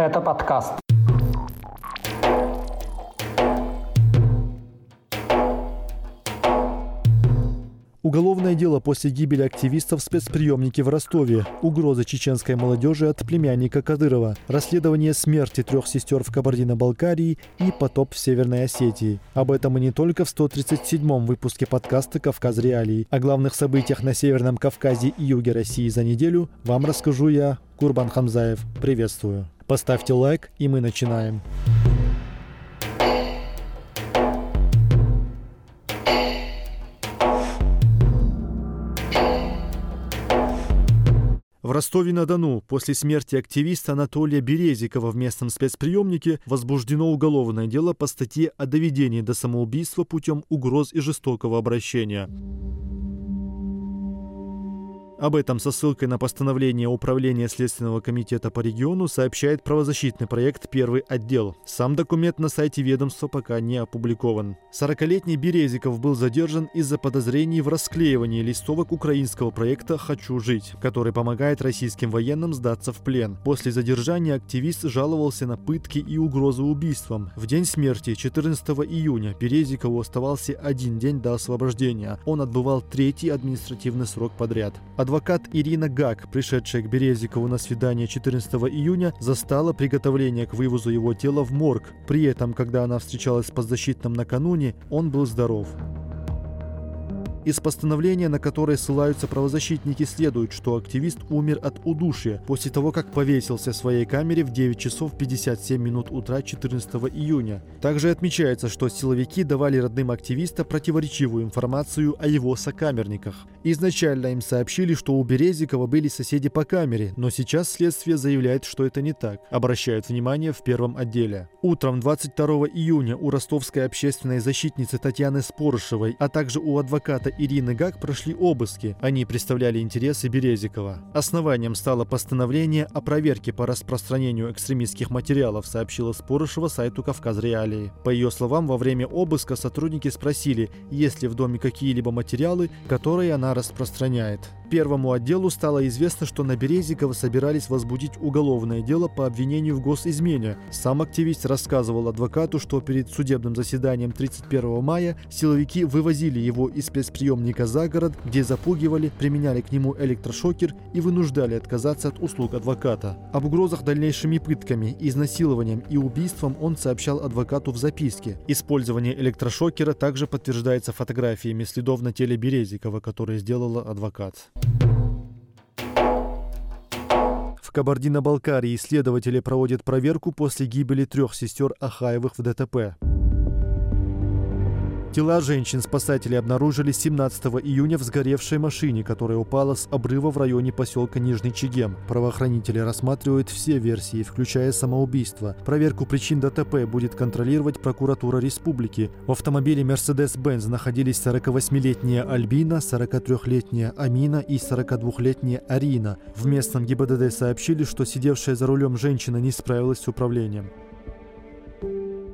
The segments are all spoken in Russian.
Это подкаст. Уголовное дело после гибели активистов в спецприемнике в Ростове, угрозы чеченской молодежи от племянника Кадырова, расследование смерти трех сестер в Кабардино-Балкарии и потоп в Северной Осетии. Об этом и не только в 137-м выпуске подкаста «Кавказ Реалии». О главных событиях на Северном Кавказе и юге России за неделю вам расскажу я, Курбан Хамзаев. Приветствую. Поставьте лайк, и мы начинаем. В Ростове-на-Дону после смерти активиста Анатолия Березикова в местном спецприемнике возбуждено уголовное дело по статье о доведении до самоубийства путем угроз и жестокого обращения. Об этом со ссылкой на постановление Управления Следственного комитета по региону сообщает правозащитный проект «Первый отдел». Сам документ на сайте ведомства пока не опубликован. 40-летний Березиков был задержан из-за подозрений в расклеивании листовок украинского проекта «Хочу жить», который помогает российским военным сдаться в плен. После задержания активист жаловался на пытки и угрозы убийством. В день смерти, 14 июня, Березикову оставался один день до освобождения. Он отбывал третий административный срок подряд. Адвокат Ирина Гак, пришедшая к Березикову на свидание 14 июня, застала приготовление к вывозу его тела в морг. При этом, когда она встречалась с подзащитным накануне, он был здоров. Из постановления, на которое ссылаются правозащитники, следует, что активист умер от удушья после того, как повесился в своей камере в 9 часов 57 минут утра 14 июня. Также отмечается, что силовики давали родным активиста противоречивую информацию о его сокамерниках. Изначально им сообщили, что у Березикова были соседи по камере, но сейчас следствие заявляет, что это не так. Обращают внимание в первом отделе. Утром 22 июня у ростовской общественной защитницы Татьяны Спорышевой, а также у адвоката Ирины Гак прошли обыски. Они представляли интересы Березикова. Основанием стало постановление о проверке по распространению экстремистских материалов, сообщила Спорышева сайту «Кавказ Реалии». По ее словам, во время обыска сотрудники спросили, есть ли в доме какие-либо материалы, которые она распространяет. Первому отделу стало известно, что на Березикова собирались возбудить уголовное дело по обвинению в госизмене. Сам активист рассказывал адвокату, что перед судебным заседанием 31 мая силовики вывозили его из спецприемника за город, где запугивали, применяли к нему электрошокер и вынуждали отказаться от услуг адвоката. Об угрозах дальнейшими пытками, изнасилованием и убийством он сообщал адвокату в записке. Использование электрошокера также подтверждается фотографиями следов на теле Березикова, которые сделала адвокат. В Кабардино-Балкарии исследователи проводят проверку после гибели трех сестер Ахаевых в ДТП. Тела женщин спасатели обнаружили 17 июня в сгоревшей машине, которая упала с обрыва в районе поселка Нижний Чегем. Правоохранители рассматривают все версии, включая самоубийство. Проверку причин ДТП будет контролировать прокуратура республики. В автомобиле Mercedes-Benz находились 48-летняя Альбина, 43-летняя Амина и 42-летняя Арина. В местном ГИБДД сообщили, что сидевшая за рулем женщина не справилась с управлением.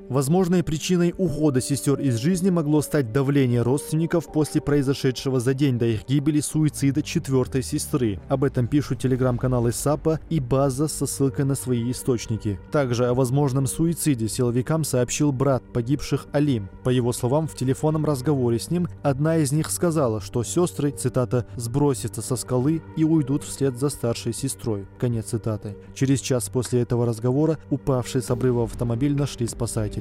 Возможной причиной ухода сестер из жизни могло стать давление родственников после произошедшего за день до их гибели суицида четвертой сестры. Об этом пишут телеграм-каналы САПа и База со ссылкой на свои источники. Также о возможном суициде силовикам сообщил брат погибших Алим. По его словам, в телефонном разговоре с ним одна из них сказала, что сестры, цитата, «сбросятся со скалы и уйдут вслед за старшей сестрой». Конец цитаты. Через час после этого разговора упавший с обрыва автомобиль нашли спасатели.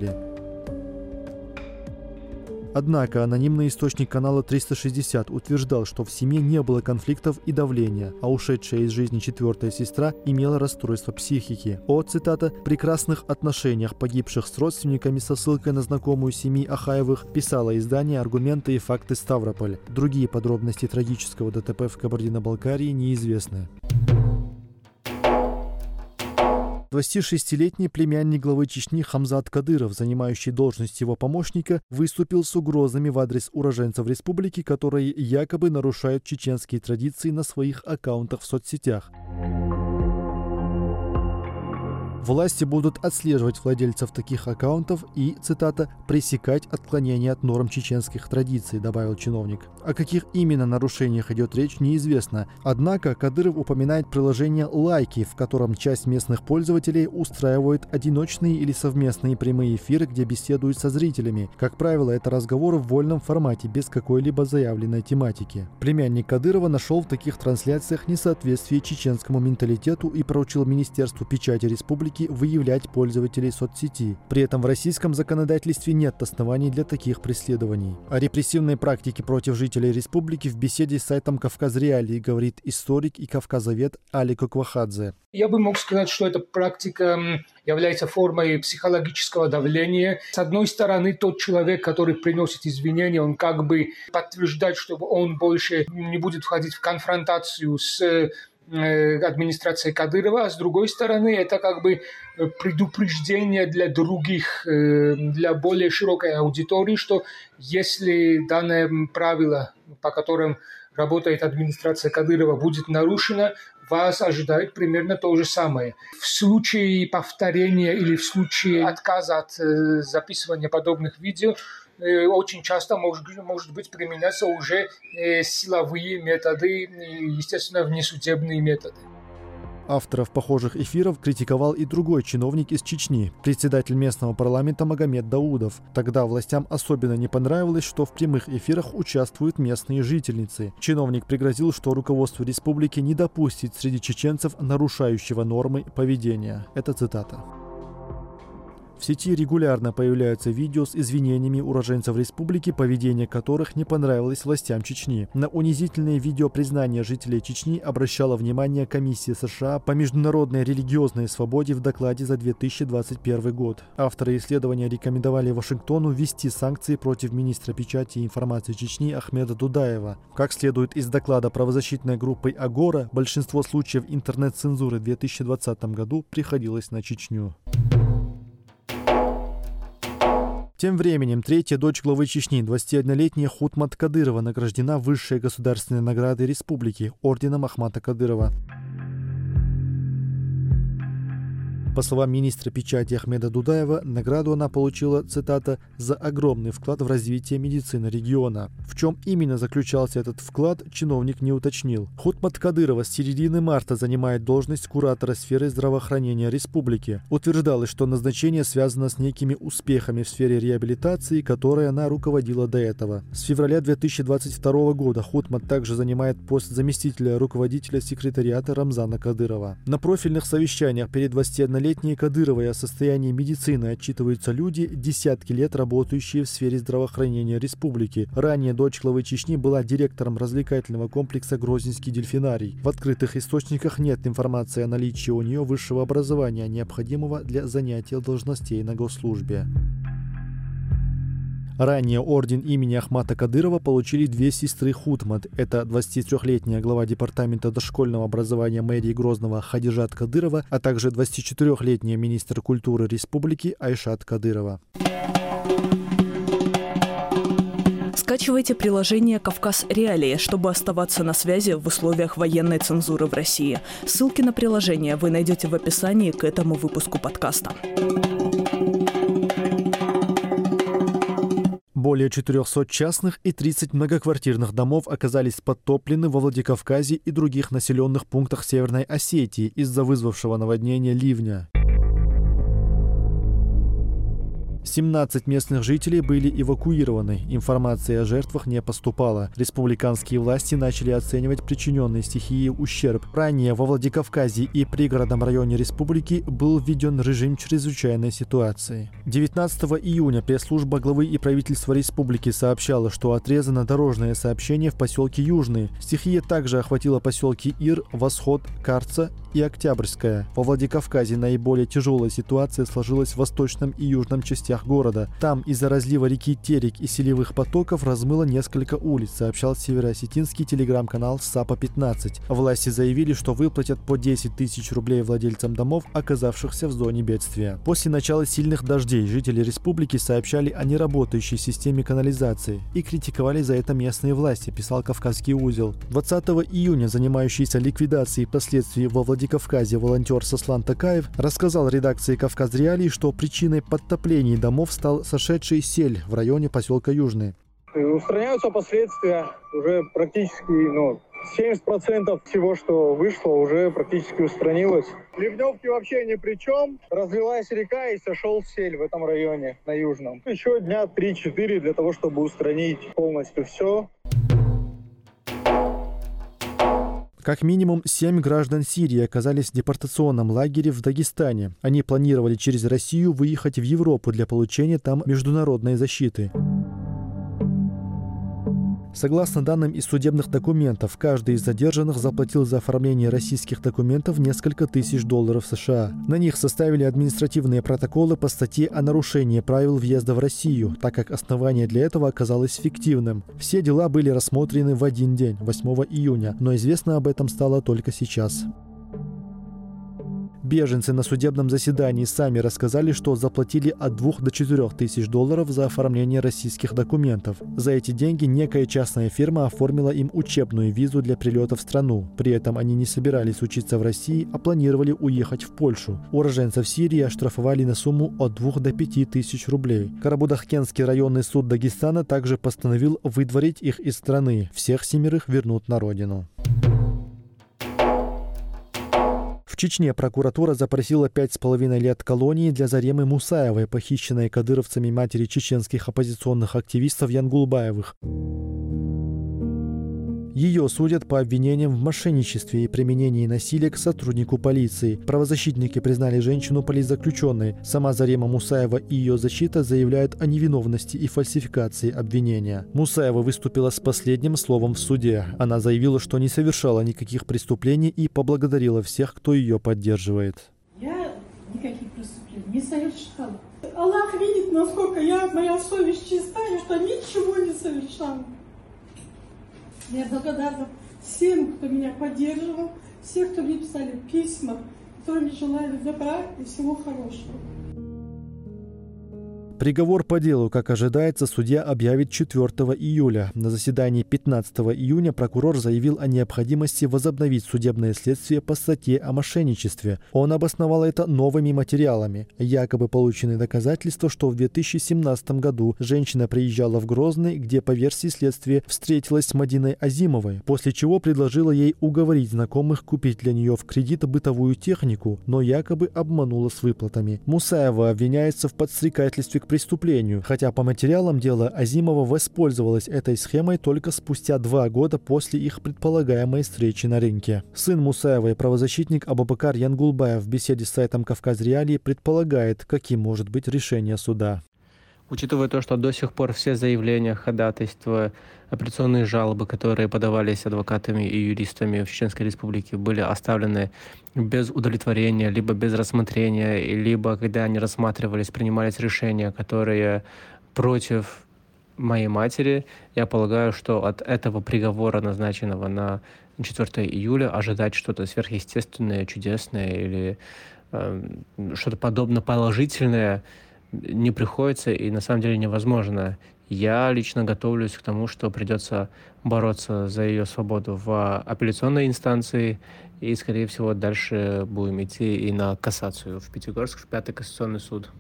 Однако анонимный источник канала 360 утверждал, что в семье не было конфликтов и давления, а ушедшая из жизни четвертая сестра имела расстройство психики. О, цитата, «прекрасных отношениях погибших с родственниками» со ссылкой на знакомую семьи Ахаевых писало издание «Аргументы и факты Ставрополь». Другие подробности трагического ДТП в Кабардино-Балкарии неизвестны. 26-летний племянник главы Чечни Хамзат Кадыров, занимающий должность его помощника, выступил с угрозами в адрес уроженцев республики, которые якобы нарушают чеченские традиции на своих аккаунтах в соцсетях. Власти будут отслеживать владельцев таких аккаунтов и, цитата, «пресекать отклонения от норм чеченских традиций», добавил чиновник. О каких именно нарушениях идет речь, неизвестно. Однако Кадыров упоминает приложение «Лайки», в котором часть местных пользователей устраивает одиночные или совместные прямые эфиры, где беседуют со зрителями. Как правило, это разговоры в вольном формате, без какой-либо заявленной тематики. Племянник Кадырова нашел в таких трансляциях несоответствие чеченскому менталитету и поручил Министерству печати республики выявлять пользователей соцсети. При этом в российском законодательстве нет оснований для таких преследований. О репрессивной практике против жителей республики в беседе с сайтом «Кавказ Реалии» говорит историк и кавказовед Али Коквахадзе. Я бы мог сказать, что эта практика является формой психологического давления. С одной стороны, тот человек, который приносит извинения, он как бы подтверждает, что он больше не будет входить в конфронтацию с э, администрацией Кадырова, а с другой стороны, это как бы предупреждение для других, э, для более широкой аудитории, что если данное правило, по которым работает администрация Кадырова, будет нарушено, вас ожидает примерно то же самое. В случае повторения или в случае отказа от э, записывания подобных видео э, очень часто может, может быть применяться уже э, силовые методы, естественно, внесудебные методы. Авторов похожих эфиров критиковал и другой чиновник из Чечни, председатель местного парламента Магомед Даудов. Тогда властям особенно не понравилось, что в прямых эфирах участвуют местные жительницы. Чиновник пригрозил, что руководство республики не допустит среди чеченцев нарушающего нормы поведения. Это цитата. В сети регулярно появляются видео с извинениями уроженцев республики, поведение которых не понравилось властям Чечни. На унизительные видео признания жителей Чечни обращала внимание Комиссия США по международной религиозной свободе в докладе за 2021 год. Авторы исследования рекомендовали Вашингтону ввести санкции против министра печати и информации Чечни Ахмеда Дудаева. Как следует из доклада правозащитной группы Агора, большинство случаев интернет-цензуры в 2020 году приходилось на Чечню. Тем временем третья дочь главы Чечни, 21-летняя Хутмат Кадырова, награждена высшей государственной наградой республики – орденом Ахмата Кадырова. По словам министра печати Ахмеда Дудаева, награду она получила, цитата, «за огромный вклад в развитие медицины региона». В чем именно заключался этот вклад, чиновник не уточнил. Хутмат Кадырова с середины марта занимает должность куратора сферы здравоохранения республики. Утверждалось, что назначение связано с некими успехами в сфере реабилитации, которой она руководила до этого. С февраля 2022 года Хутмат также занимает пост заместителя руководителя секретариата Рамзана Кадырова. На профильных совещаниях перед 21 40-летней Кадыровой о состоянии медицины отчитываются люди, десятки лет работающие в сфере здравоохранения республики. Ранее дочь главы Чечни была директором развлекательного комплекса «Грозненский дельфинарий». В открытых источниках нет информации о наличии у нее высшего образования, необходимого для занятия должностей на госслужбе. Ранее орден имени Ахмата Кадырова получили две сестры Хутмат. Это 23-летняя глава департамента дошкольного образования мэрии Грозного Хадижат Кадырова, а также 24-летняя министр культуры республики Айшат Кадырова. Скачивайте приложение «Кавказ Реалии», чтобы оставаться на связи в условиях военной цензуры в России. Ссылки на приложение вы найдете в описании к этому выпуску подкаста. Более 400 частных и 30 многоквартирных домов оказались подтоплены во Владикавказе и других населенных пунктах Северной Осетии из-за вызвавшего наводнения ливня. 17 местных жителей были эвакуированы. Информации о жертвах не поступало. Республиканские власти начали оценивать причиненный стихией ущерб. Ранее во Владикавказе и пригородном районе республики был введен режим чрезвычайной ситуации. 19 июня пресс-служба главы и правительства республики сообщала, что отрезано дорожное сообщение в поселке Южный. Стихия также охватила поселки Ир, Восход, Карца и Октябрьская. Во Владикавказе наиболее тяжелая ситуация сложилась в восточном и южном частях частях города. Там из-за разлива реки Терек и селевых потоков размыло несколько улиц, сообщал североосетинский телеграм-канал САПа-15. Власти заявили, что выплатят по 10 тысяч рублей владельцам домов, оказавшихся в зоне бедствия. После начала сильных дождей жители республики сообщали о неработающей системе канализации и критиковали за это местные власти, писал Кавказский узел. 20 июня занимающийся ликвидацией последствий во Владикавказе волонтер Сослан Такаев рассказал редакции «Кавказ Реалий», что причиной подтоплений домов стал сошедший сель в районе поселка Южный. Устраняются последствия уже практически ну, 70% всего, что вышло, уже практически устранилось. Ливневки вообще ни при чем. Разлилась река и сошел сель в этом районе, на Южном. Еще дня 3-4 для того, чтобы устранить полностью все. Как минимум семь граждан Сирии оказались в депортационном лагере в Дагестане. Они планировали через Россию выехать в Европу для получения там международной защиты. Согласно данным из судебных документов, каждый из задержанных заплатил за оформление российских документов несколько тысяч долларов США. На них составили административные протоколы по статье о нарушении правил въезда в Россию, так как основание для этого оказалось фиктивным. Все дела были рассмотрены в один день, 8 июня, но известно об этом стало только сейчас. Беженцы на судебном заседании сами рассказали, что заплатили от 2 до 4 тысяч долларов за оформление российских документов. За эти деньги некая частная фирма оформила им учебную визу для прилета в страну. При этом они не собирались учиться в России, а планировали уехать в Польшу. Уроженцев Сирии оштрафовали на сумму от 2 до 5 тысяч рублей. Карабудахкенский районный суд Дагестана также постановил выдворить их из страны. Всех семерых вернут на родину. В Чечне прокуратура запросила пять с половиной лет колонии для Заремы Мусаевой, похищенной кадыровцами матери чеченских оппозиционных активистов Янгулбаевых. Ее судят по обвинениям в мошенничестве и применении насилия к сотруднику полиции. Правозащитники признали женщину политзаключенной. Сама Зарема Мусаева и ее защита заявляют о невиновности и фальсификации обвинения. Мусаева выступила с последним словом в суде. Она заявила, что не совершала никаких преступлений и поблагодарила всех, кто ее поддерживает. Я никаких преступлений не совершала. Аллах видит, насколько я, моя совесть чистая, что ничего не совершала. Я благодарна всем, кто меня поддерживал, всех, кто мне писали письма, которые мне желали добра и всего хорошего. Приговор по делу, как ожидается, судья объявит 4 июля. На заседании 15 июня прокурор заявил о необходимости возобновить судебное следствие по статье о мошенничестве. Он обосновал это новыми материалами. Якобы получены доказательства, что в 2017 году женщина приезжала в Грозный, где по версии следствия встретилась с Мадиной Азимовой, после чего предложила ей уговорить знакомых купить для нее в кредит бытовую технику, но якобы обманула с выплатами. Мусаева обвиняется в подстрекательстве преступлению, хотя по материалам дела Азимова воспользовалась этой схемой только спустя два года после их предполагаемой встречи на рынке. Сын Мусаевой, правозащитник Абабакар Янгулбаев в беседе с сайтом «Кавказ Реалии» предполагает, каким может быть решение суда. Учитывая то, что до сих пор все заявления, ходатайства, апелляционные жалобы, которые подавались адвокатами и юристами в Чеченской Республике, были оставлены без удовлетворения, либо без рассмотрения, либо когда они рассматривались, принимались решения, которые против моей матери, я полагаю, что от этого приговора, назначенного на 4 июля, ожидать что-то сверхъестественное, чудесное или э, что-то подобно положительное – не приходится и на самом деле невозможно. Я лично готовлюсь к тому, что придется бороться за ее свободу в апелляционной инстанции, и, скорее всего, дальше будем идти и на кассацию в Пятигорск, в Пятый кассационный суд.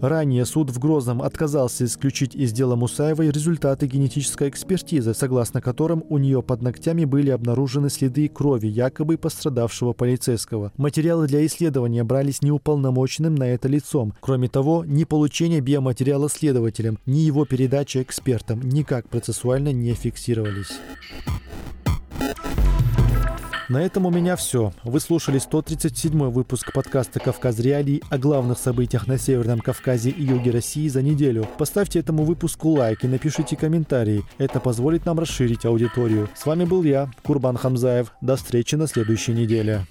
Ранее суд в Грозном отказался исключить из дела Мусаевой результаты генетической экспертизы, согласно которым у нее под ногтями были обнаружены следы крови якобы пострадавшего полицейского. Материалы для исследования брались неуполномоченным на это лицом. Кроме того, ни получение биоматериала следователем, ни его передача экспертам никак процессуально не фиксировались. На этом у меня все. Вы слушали 137 выпуск подкаста «Кавказ Реалий» о главных событиях на Северном Кавказе и юге России за неделю. Поставьте этому выпуску лайк и напишите комментарии. Это позволит нам расширить аудиторию. С вами был я, Курбан Хамзаев. До встречи на следующей неделе.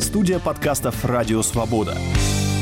Студия подкастов «Радио Свобода».